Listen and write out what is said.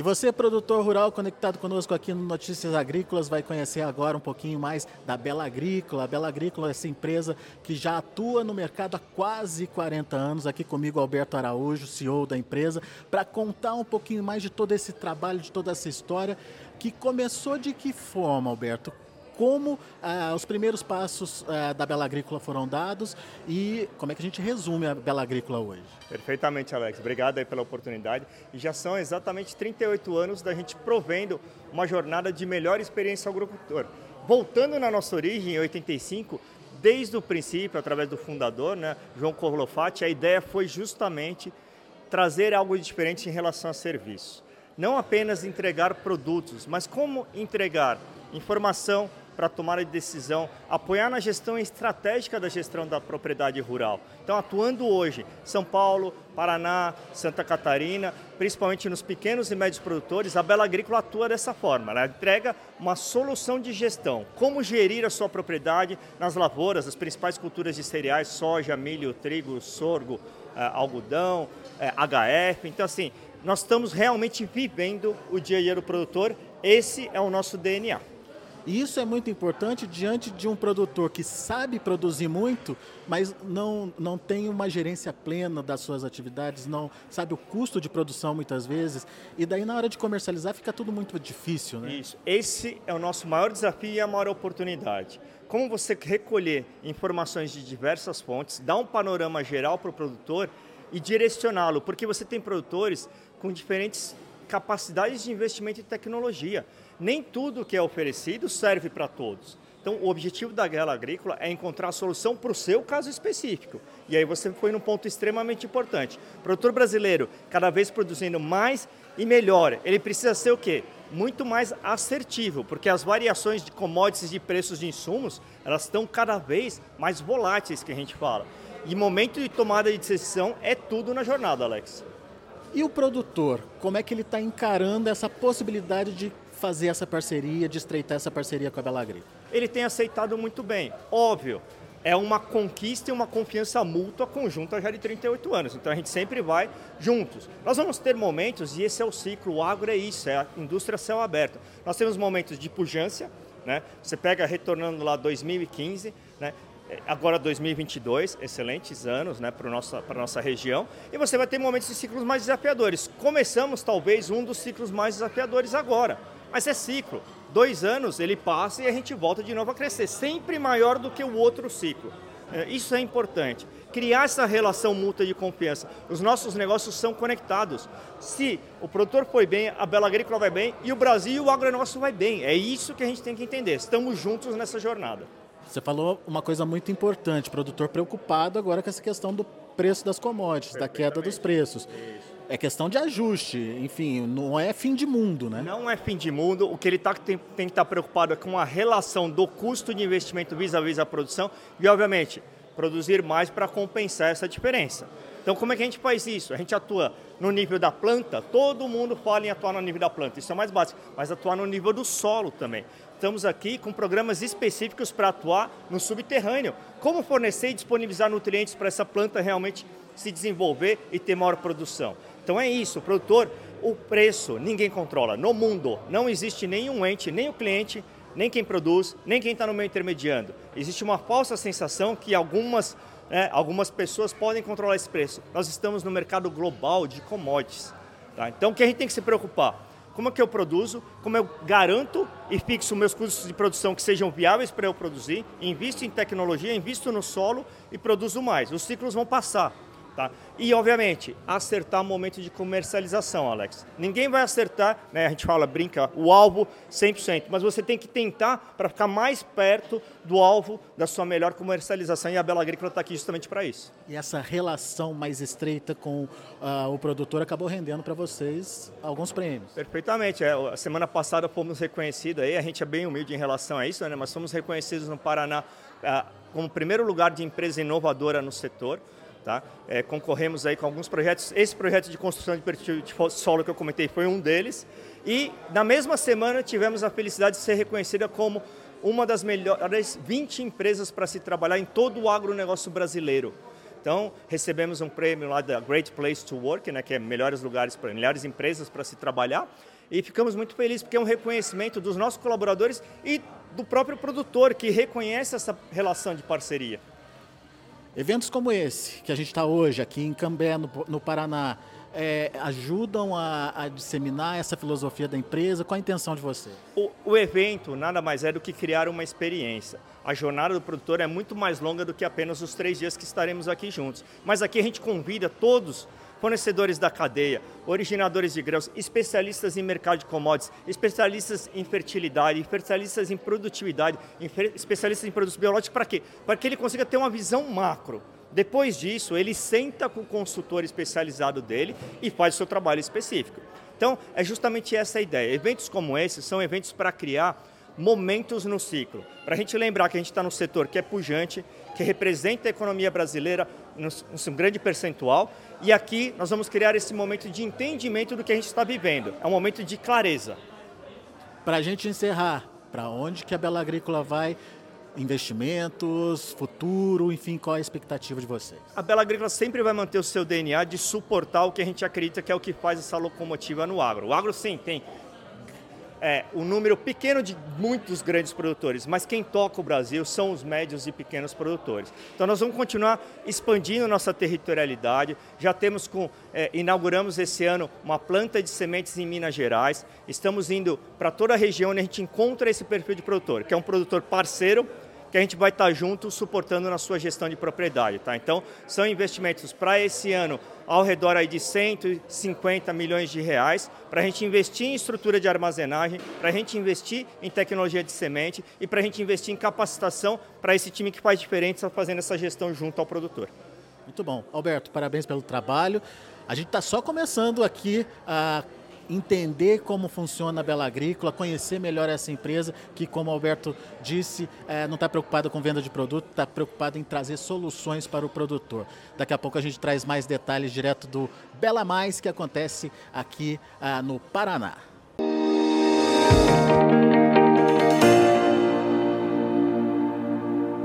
E você, produtor rural, conectado conosco aqui no Notícias Agrícolas, vai conhecer agora um pouquinho mais da Bela Agrícola. A Bela Agrícola é essa empresa que já atua no mercado há quase 40 anos. Aqui comigo, Alberto Araújo, CEO da empresa, para contar um pouquinho mais de todo esse trabalho, de toda essa história, que começou de que forma, Alberto? Como ah, os primeiros passos ah, da Bela Agrícola foram dados e como é que a gente resume a Bela Agrícola hoje. Perfeitamente, Alex. Obrigado aí pela oportunidade. E já são exatamente 38 anos da gente provendo uma jornada de melhor experiência ao agricultor. Voltando na nossa origem, em 85, desde o princípio, através do fundador, né, João Corlofati, a ideia foi justamente trazer algo diferente em relação a serviço. Não apenas entregar produtos, mas como entregar informação, para tomar a decisão, apoiar na gestão estratégica da gestão da propriedade rural. Então, atuando hoje, São Paulo, Paraná, Santa Catarina, principalmente nos pequenos e médios produtores, a Bela Agrícola atua dessa forma. Ela entrega uma solução de gestão, como gerir a sua propriedade nas lavouras, as principais culturas de cereais, soja, milho, trigo, sorgo, eh, algodão, eh, HF. Então, assim, nós estamos realmente vivendo o dia a dia do produtor. Esse é o nosso DNA. E isso é muito importante diante de um produtor que sabe produzir muito, mas não, não tem uma gerência plena das suas atividades, não sabe o custo de produção muitas vezes, e daí na hora de comercializar fica tudo muito difícil. Né? Isso. Esse é o nosso maior desafio e a maior oportunidade. Como você recolher informações de diversas fontes, dar um panorama geral para o produtor e direcioná-lo, porque você tem produtores com diferentes capacidades de investimento em tecnologia nem tudo que é oferecido serve para todos. Então, o objetivo da guerra agrícola é encontrar a solução para o seu caso específico. E aí você foi num ponto extremamente importante. O produtor brasileiro, cada vez produzindo mais e melhor, ele precisa ser o quê? Muito mais assertivo, porque as variações de commodities de preços de insumos, elas estão cada vez mais voláteis, que a gente fala. E momento de tomada de decisão é tudo na jornada, Alex. E o produtor, como é que ele está encarando essa possibilidade de fazer essa parceria, de estreitar essa parceria com a Bela Agrícola? Ele tem aceitado muito bem. Óbvio, é uma conquista e uma confiança mútua conjunta já de 38 anos. Então a gente sempre vai juntos. Nós vamos ter momentos, e esse é o ciclo, o agro é isso, é a indústria céu aberto. Nós temos momentos de pujança, né? Você pega retornando lá 2015, né? Agora 2022, excelentes anos né, para a nossa, nossa região, e você vai ter momentos de ciclos mais desafiadores. Começamos talvez um dos ciclos mais desafiadores agora. Mas é ciclo. Dois anos ele passa e a gente volta de novo a crescer, sempre maior do que o outro ciclo. É, isso é importante. Criar essa relação mútua de confiança. Os nossos negócios são conectados. Se o produtor foi bem, a Bela Agrícola vai bem e o Brasil e o agronegócio vai bem. É isso que a gente tem que entender. Estamos juntos nessa jornada. Você falou uma coisa muito importante, produtor preocupado agora com essa questão do preço das commodities, da queda dos preços. Isso é questão de ajuste, enfim, não é fim de mundo, né? Não é fim de mundo. O que ele tá, tem, tem que estar tá preocupado é com a relação do custo de investimento vis-à-vis -vis a produção e, obviamente, produzir mais para compensar essa diferença. Então, como é que a gente faz isso? A gente atua no nível da planta, todo mundo fala em atuar no nível da planta, isso é mais básico, mas atuar no nível do solo também. Estamos aqui com programas específicos para atuar no subterrâneo. Como fornecer e disponibilizar nutrientes para essa planta realmente se desenvolver e ter maior produção. Então é isso, o produtor, o preço ninguém controla. No mundo não existe nenhum ente, nem o cliente, nem quem produz, nem quem está no meio intermediando. Existe uma falsa sensação que algumas, né, algumas pessoas podem controlar esse preço. Nós estamos no mercado global de commodities. Tá? Então o que a gente tem que se preocupar? Como é que eu produzo, como eu garanto e fixo meus custos de produção que sejam viáveis para eu produzir, invisto em tecnologia, invisto no solo e produzo mais. Os ciclos vão passar. Tá? E, obviamente, acertar o momento de comercialização, Alex. Ninguém vai acertar, né, a gente fala, brinca, o alvo 100%, mas você tem que tentar para ficar mais perto do alvo da sua melhor comercialização e a Bela Agrícola está aqui justamente para isso. E essa relação mais estreita com uh, o produtor acabou rendendo para vocês alguns prêmios. Perfeitamente. É, a semana passada fomos reconhecidos aí, a gente é bem humilde em relação a isso, né, mas fomos reconhecidos no Paraná uh, como primeiro lugar de empresa inovadora no setor. Tá? É, concorremos aí com alguns projetos. Esse projeto de construção de perfil de solo que eu comentei foi um deles. E na mesma semana tivemos a felicidade de ser reconhecida como uma das melhores 20 empresas para se trabalhar em todo o agronegócio brasileiro. Então, recebemos um prêmio lá da Great Place to Work, né, que é melhores lugares para melhores empresas para se trabalhar. E ficamos muito felizes porque é um reconhecimento dos nossos colaboradores e do próprio produtor que reconhece essa relação de parceria. Eventos como esse que a gente está hoje aqui em Cambé, no, no Paraná, é, ajudam a, a, disseminar essa filosofia da empresa? Qual a intenção de você? O, o, evento nada mais é do que criar uma experiência. A jornada do produtor é muito mais longa do que apenas os três dias que estaremos aqui juntos. Mas aqui a gente convida todos fornecedores da cadeia, originadores de grãos, especialistas em mercado de commodities, especialistas em fertilidade, especialistas em produtividade, especialistas em produtos biológicos, para quê? Para que ele consiga ter uma visão macro depois disso, ele senta com o consultor especializado dele e faz o seu trabalho específico. Então, é justamente essa a ideia. Eventos como esse são eventos para criar momentos no ciclo. Para a gente lembrar que a gente está no setor que é pujante, que representa a economia brasileira um grande percentual, e aqui nós vamos criar esse momento de entendimento do que a gente está vivendo. É um momento de clareza. Para a gente encerrar, para onde que a Bela Agrícola vai investimentos, futuro, enfim, qual a expectativa de vocês? A Bela Agrícola sempre vai manter o seu DNA de suportar o que a gente acredita que é o que faz essa locomotiva no agro. O agro sim tem é, um número pequeno de muitos grandes produtores, mas quem toca o Brasil são os médios e pequenos produtores. Então nós vamos continuar expandindo nossa territorialidade. Já temos com, é, inauguramos esse ano uma planta de sementes em Minas Gerais. Estamos indo para toda a região onde a gente encontra esse perfil de produtor, que é um produtor parceiro que a gente vai estar junto suportando na sua gestão de propriedade. Tá? Então, são investimentos para esse ano ao redor aí de 150 milhões de reais, para a gente investir em estrutura de armazenagem, para a gente investir em tecnologia de semente e para a gente investir em capacitação para esse time que faz diferença fazendo essa gestão junto ao produtor. Muito bom. Alberto, parabéns pelo trabalho. A gente está só começando aqui a entender como funciona a Bela Agrícola, conhecer melhor essa empresa, que, como Alberto disse, é, não está preocupada com venda de produto, está preocupada em trazer soluções para o produtor. Daqui a pouco a gente traz mais detalhes direto do Bela Mais, que acontece aqui ah, no Paraná.